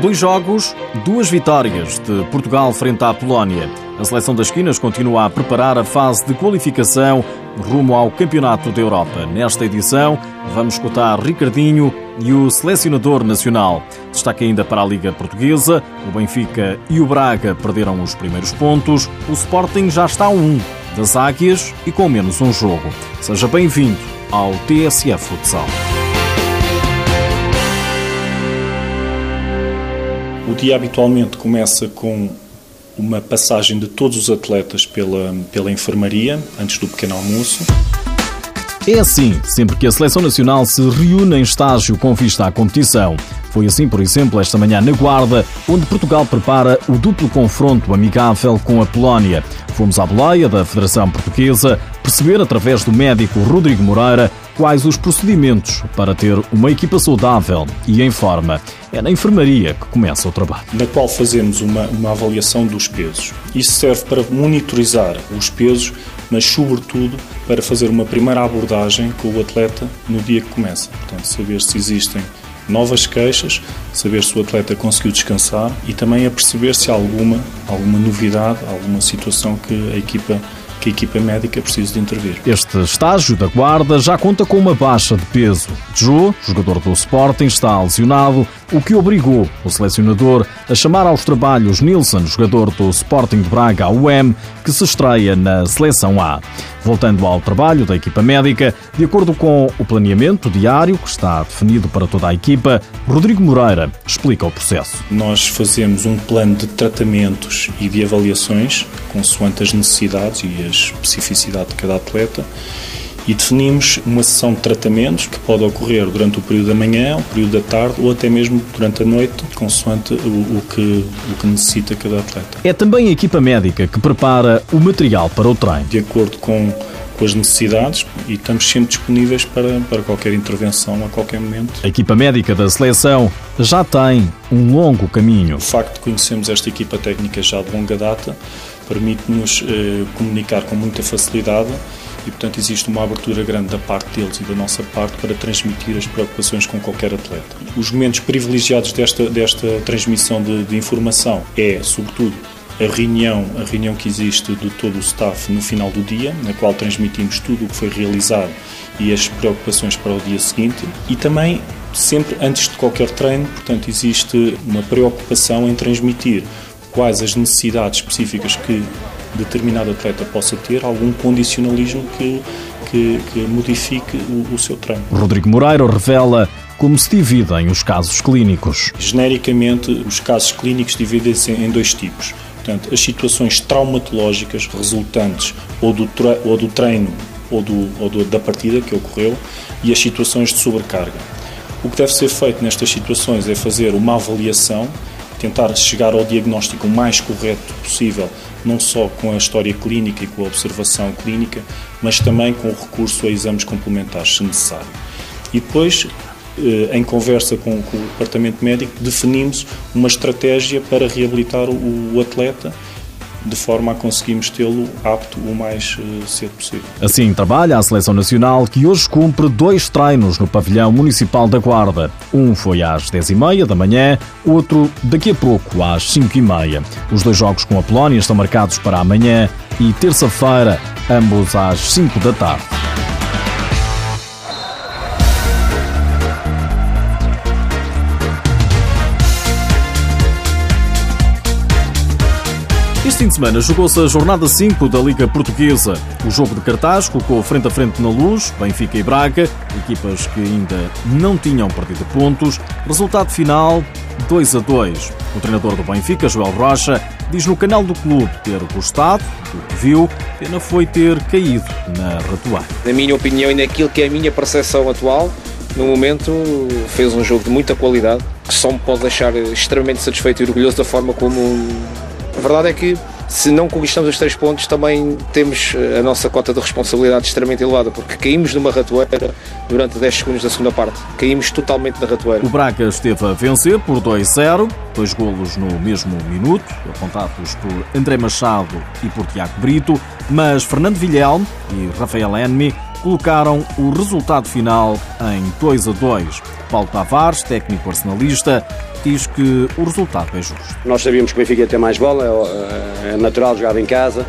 Dois jogos, duas vitórias de Portugal frente à Polónia. A seleção das esquinas continua a preparar a fase de qualificação rumo ao Campeonato da Europa. Nesta edição, vamos escutar Ricardinho e o selecionador nacional. Destaque ainda para a Liga Portuguesa. O Benfica e o Braga perderam os primeiros pontos. O Sporting já está a um das Águias e com menos um jogo. Seja bem-vindo ao TSF Futsal. Dia habitualmente começa com uma passagem de todos os atletas pela, pela enfermaria, antes do pequeno almoço. É assim, sempre que a Seleção Nacional se reúne em estágio com vista à competição. Foi assim, por exemplo, esta manhã na Guarda, onde Portugal prepara o duplo confronto amigável com a Polónia. Fomos à boleia da Federação Portuguesa perceber, através do médico Rodrigo Moreira, quais os procedimentos para ter uma equipa saudável e em forma. É na enfermaria que começa o trabalho. Na qual fazemos uma, uma avaliação dos pesos. Isso serve para monitorizar os pesos, mas sobretudo para fazer uma primeira abordagem com o atleta no dia que começa. Portanto, saber se existem novas queixas, saber se o atleta conseguiu descansar e também a perceber se há alguma, alguma novidade, alguma situação que a equipa que a equipa médica precisa de intervir. Este estágio da guarda já conta com uma baixa de peso. Joe, jogador do Sporting, está lesionado, o que obrigou o selecionador a chamar aos trabalhos Nilsson, jogador do Sporting de Braga, UM, que se estreia na Seleção A. Voltando ao trabalho da equipa médica, de acordo com o planeamento diário que está definido para toda a equipa, Rodrigo Moreira explica o processo. Nós fazemos um plano de tratamentos e de avaliações, consoante as necessidades e a especificidade de cada atleta, e definimos uma sessão de tratamentos que pode ocorrer durante o período da manhã, o período da tarde ou até mesmo durante a noite, consoante o, o, que, o que necessita cada atleta. É também a equipa médica que prepara o material para o treino. De acordo com com as necessidades e estamos sempre disponíveis para, para qualquer intervenção a qualquer momento. A equipa médica da seleção já tem um longo caminho. O facto de conhecermos esta equipa técnica já de longa data permite-nos eh, comunicar com muita facilidade e, portanto, existe uma abertura grande da parte deles e da nossa parte para transmitir as preocupações com qualquer atleta. Os momentos privilegiados desta, desta transmissão de, de informação é, sobretudo, a reunião, a reunião que existe de todo o staff no final do dia, na qual transmitimos tudo o que foi realizado e as preocupações para o dia seguinte, e também sempre antes de qualquer treino, portanto, existe uma preocupação em transmitir quais as necessidades específicas que determinado atleta possa ter, algum condicionalismo que, que, que modifique o, o seu treino. Rodrigo Moreira revela como se dividem os casos clínicos. Genericamente, os casos clínicos dividem-se em dois tipos Portanto, as situações traumatológicas resultantes ou do, ou do treino ou, do, ou do, da partida que ocorreu e as situações de sobrecarga. O que deve ser feito nestas situações é fazer uma avaliação, tentar chegar ao diagnóstico mais correto possível, não só com a história clínica e com a observação clínica, mas também com o recurso a exames complementares, se necessário. E depois eh, em conversa com, o departamento médico, definimos uma estratégia para reabilitar o atleta de forma a conseguirmos tê-lo apto o mais uh, cedo possível. Assim trabalha a Seleção Nacional, que hoje cumpre dois treinos no pavilhão municipal da Guarda. Um foi às 10h30 da manhã, outro daqui a pouco, às 5h30. Os dois jogos com a Polónia estão marcados para amanhã e terça-feira, ambos às 5 da tarde. Este fim de semana jogou-se a jornada 5 da Liga Portuguesa. O jogo de cartaz colocou frente a frente na luz Benfica e Braga, equipas que ainda não tinham perdido pontos. Resultado final 2 a 2. O treinador do Benfica, Joel Rocha, diz no canal do clube ter gostado do que viu, pena foi ter caído na ratoeira. Na minha opinião e naquilo que é a minha percepção atual, no momento fez um jogo de muita qualidade, que só me pode deixar extremamente satisfeito e orgulhoso da forma como a verdade é que se não conquistamos os três pontos, também temos eh, a nossa cota de responsabilidade extremamente elevada, porque caímos numa ratoeira durante 10 segundos da segunda parte. Caímos totalmente na ratoeira. O Braga esteve a vencer por 2-0, dois golos no mesmo minuto, apontados por André Machado e por Tiago Brito, mas Fernando Vilhelme e Rafael Enmi colocaram o resultado final em 2 a 2. Paulo Tavares, técnico arsenalista, diz que o resultado é justo. Nós sabíamos que o Benfica ia ter mais bola, é, é natural, jogava em casa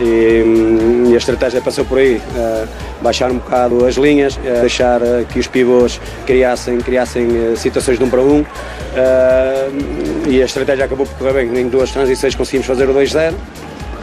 e, e a estratégia passou por aí, baixar um bocado as linhas, deixar que os pivôs criassem, criassem situações de um para um e a estratégia acabou por correr bem, em duas transições conseguimos fazer o 2-0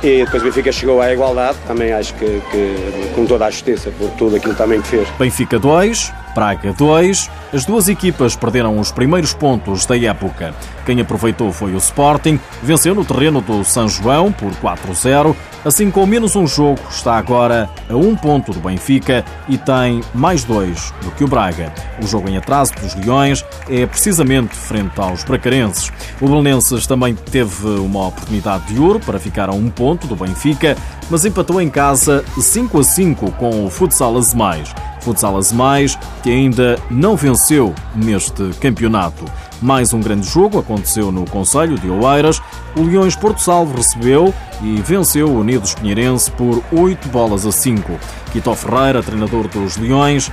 e depois o Benfica chegou à igualdade, também acho que, que com toda a justiça por tudo aquilo também que fez. Benfica 2, Praga 2. As duas equipas perderam os primeiros pontos da época. Quem aproveitou foi o Sporting, venceu no terreno do São João por 4-0. Assim, com menos um jogo, está agora a um ponto do Benfica e tem mais dois do que o Braga. O jogo em atraso dos Leões é precisamente frente aos bracarenses. O Belenenses também teve uma oportunidade de ouro para ficar a um ponto do Benfica, mas empatou em casa 5 a 5 com o Futsal Azemais. Futsal Mais, que ainda não venceu neste campeonato. Mais um grande jogo aconteceu no Conselho de Oeiras. O Leões Porto Salvo recebeu e venceu o Unidos Pinheirense por 8 bolas a 5. Quito Ferreira, treinador dos Leões,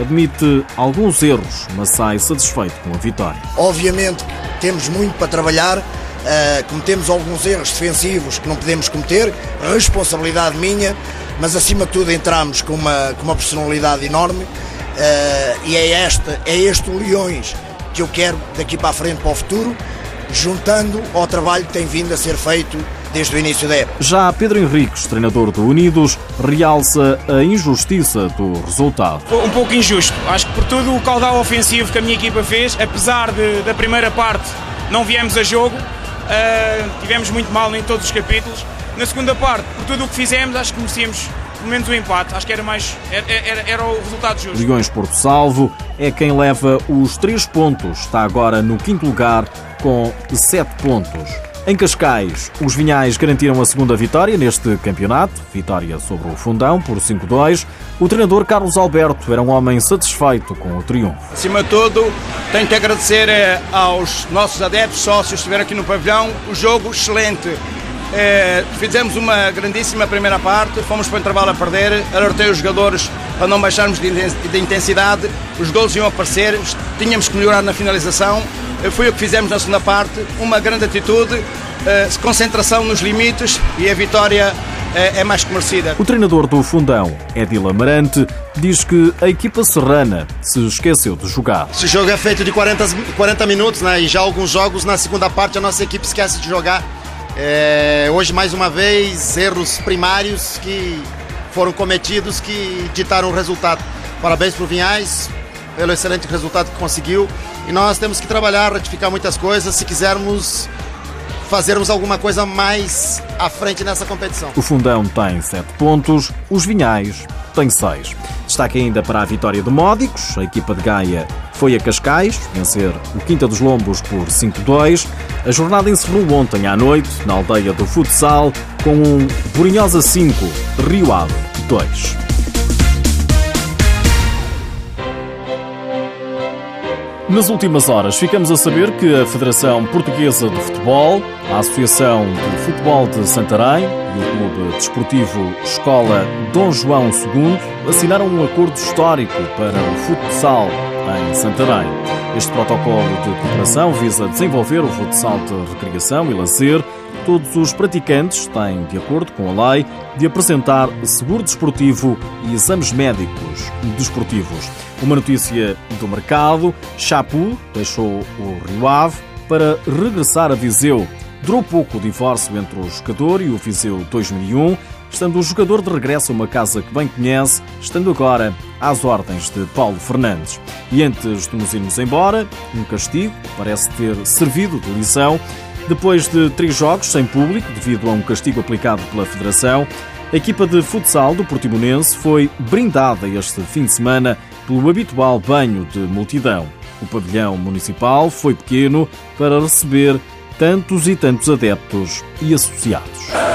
admite alguns erros, mas sai satisfeito com a vitória. Obviamente temos muito para trabalhar, uh, cometemos alguns erros defensivos que não podemos cometer, responsabilidade minha, mas acima de tudo entramos com uma, com uma personalidade enorme uh, e é, esta, é este o Leões que eu quero daqui para a frente para o futuro, juntando ao trabalho que tem vindo a ser feito desde o início da época. Já Pedro Henriques, treinador do Unidos, realça a injustiça do resultado. Um pouco injusto. Acho que por tudo o caudal ofensivo que a minha equipa fez, apesar de, da primeira parte não viemos a jogo, uh, tivemos muito mal em todos os capítulos. Na segunda parte, por tudo o que fizemos, acho que merecíamos pelo menos o empate. Acho que era mais era, era, era, o resultado justo. Leões Porto Salvo é quem leva os três pontos. Está agora no quinto lugar com sete pontos. Em Cascais, os Vinhais garantiram a segunda vitória neste campeonato, vitória sobre o Fundão por 5-2. O treinador Carlos Alberto era um homem satisfeito com o triunfo. Acima de tudo, tenho que agradecer eh, aos nossos adeptos, sócios que estiveram aqui no pavilhão. O jogo excelente é, fizemos uma grandíssima primeira parte, fomos para o intervalo a perder, alertei os jogadores para não baixarmos de intensidade, os gols iam aparecer, tínhamos que melhorar na finalização, foi o que fizemos na segunda parte, uma grande atitude, é, concentração nos limites e a vitória é, é mais que merecida. O treinador do Fundão, Edil Amarante, diz que a equipa serrana se esqueceu de jogar. Esse jogo é feito de 40, 40 minutos, né? E já alguns jogos na segunda parte a nossa equipe esquece de jogar. É, hoje, mais uma vez, erros primários que foram cometidos que ditaram o resultado. Parabéns para o Vinhais pelo excelente resultado que conseguiu. E nós temos que trabalhar, ratificar muitas coisas se quisermos fazermos alguma coisa mais à frente nessa competição. O Fundão tem 7 pontos, os Vinhais têm 6. Destaque ainda para a vitória do Módicos, a equipa de Gaia foi a Cascais, vencer o Quinta dos Lombos por 5-2. A jornada encerrou ontem à noite, na aldeia do Futsal, com um Borinhosa 5, Rio Ave 2. Nas últimas horas, ficamos a saber que a Federação Portuguesa de Futebol, a Associação de Futebol de Santarém e o Clube Desportivo Escola Dom João II assinaram um acordo histórico para o futsal em Santarém. Este protocolo de cooperação visa desenvolver o futsal de recreação e lazer. Todos os praticantes têm, de acordo com a lei, de apresentar seguro desportivo e exames médicos desportivos. Uma notícia do mercado: Chapu deixou o Rio Ave para regressar a Viseu. Durou pouco o divórcio entre o jogador e o Viseu 2001 estando o jogador de regresso a uma casa que bem conhece, estando agora às ordens de Paulo Fernandes. E antes de nos irmos embora, um castigo parece ter servido de lição. Depois de três jogos sem público, devido a um castigo aplicado pela Federação, a equipa de futsal do Portimonense foi brindada este fim de semana pelo habitual banho de multidão. O pavilhão municipal foi pequeno para receber tantos e tantos adeptos e associados.